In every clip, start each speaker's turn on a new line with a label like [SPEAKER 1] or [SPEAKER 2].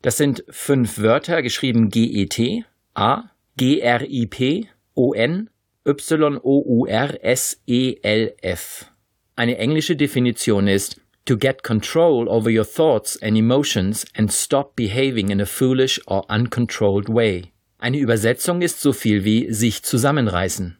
[SPEAKER 1] Das sind fünf Wörter, geschrieben G-E-T, A, G-R-I-P, O-N, Y-O-U-R-S-E-L-F. Eine englische Definition ist to get control over your thoughts and emotions and stop behaving in a foolish or uncontrolled way. Eine Übersetzung ist so viel wie sich zusammenreißen.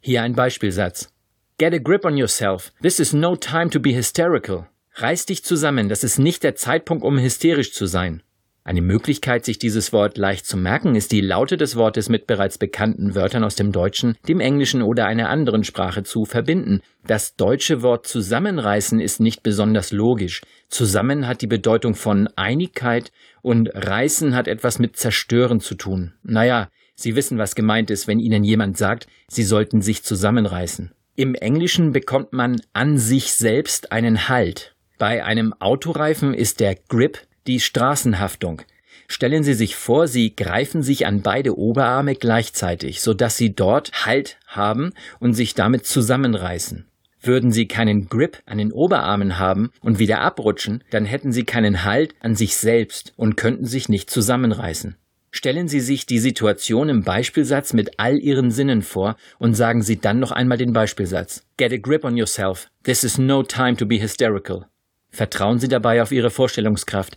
[SPEAKER 1] Hier ein Beispielsatz. Get a grip on yourself. This is no time to be hysterical. Reiß dich zusammen, das ist nicht der Zeitpunkt, um hysterisch zu sein. Eine Möglichkeit, sich dieses Wort leicht zu merken, ist die Laute des Wortes mit bereits bekannten Wörtern aus dem Deutschen, dem Englischen oder einer anderen Sprache zu verbinden. Das deutsche Wort zusammenreißen ist nicht besonders logisch. Zusammen hat die Bedeutung von Einigkeit und reißen hat etwas mit zerstören zu tun. Naja, Sie wissen, was gemeint ist, wenn Ihnen jemand sagt, Sie sollten sich zusammenreißen. Im Englischen bekommt man an sich selbst einen Halt. Bei einem Autoreifen ist der Grip die Straßenhaftung. Stellen Sie sich vor, Sie greifen sich an beide Oberarme gleichzeitig, sodass Sie dort Halt haben und sich damit zusammenreißen. Würden Sie keinen Grip an den Oberarmen haben und wieder abrutschen, dann hätten Sie keinen Halt an sich selbst und könnten sich nicht zusammenreißen. Stellen Sie sich die Situation im Beispielsatz mit all Ihren Sinnen vor und sagen Sie dann noch einmal den Beispielsatz. Get a grip on yourself. This is no time to be hysterical. Vertrauen Sie dabei auf Ihre Vorstellungskraft.